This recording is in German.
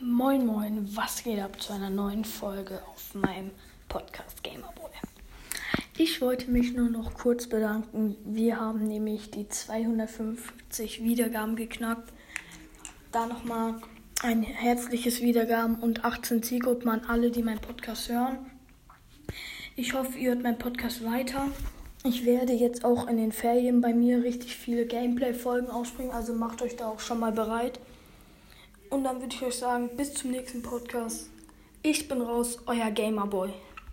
Moin Moin, was geht ab zu einer neuen Folge auf meinem Podcast Gamerboy? Ich wollte mich nur noch kurz bedanken. Wir haben nämlich die 250 Wiedergaben geknackt. Da nochmal ein herzliches Wiedergaben und 18 Zielgruppen an alle, die meinen Podcast hören. Ich hoffe, ihr hört meinen Podcast weiter. Ich werde jetzt auch in den Ferien bei mir richtig viele Gameplay-Folgen ausspringen, also macht euch da auch schon mal bereit. Und dann würde ich euch sagen, bis zum nächsten Podcast. Ich bin raus, euer Gamerboy.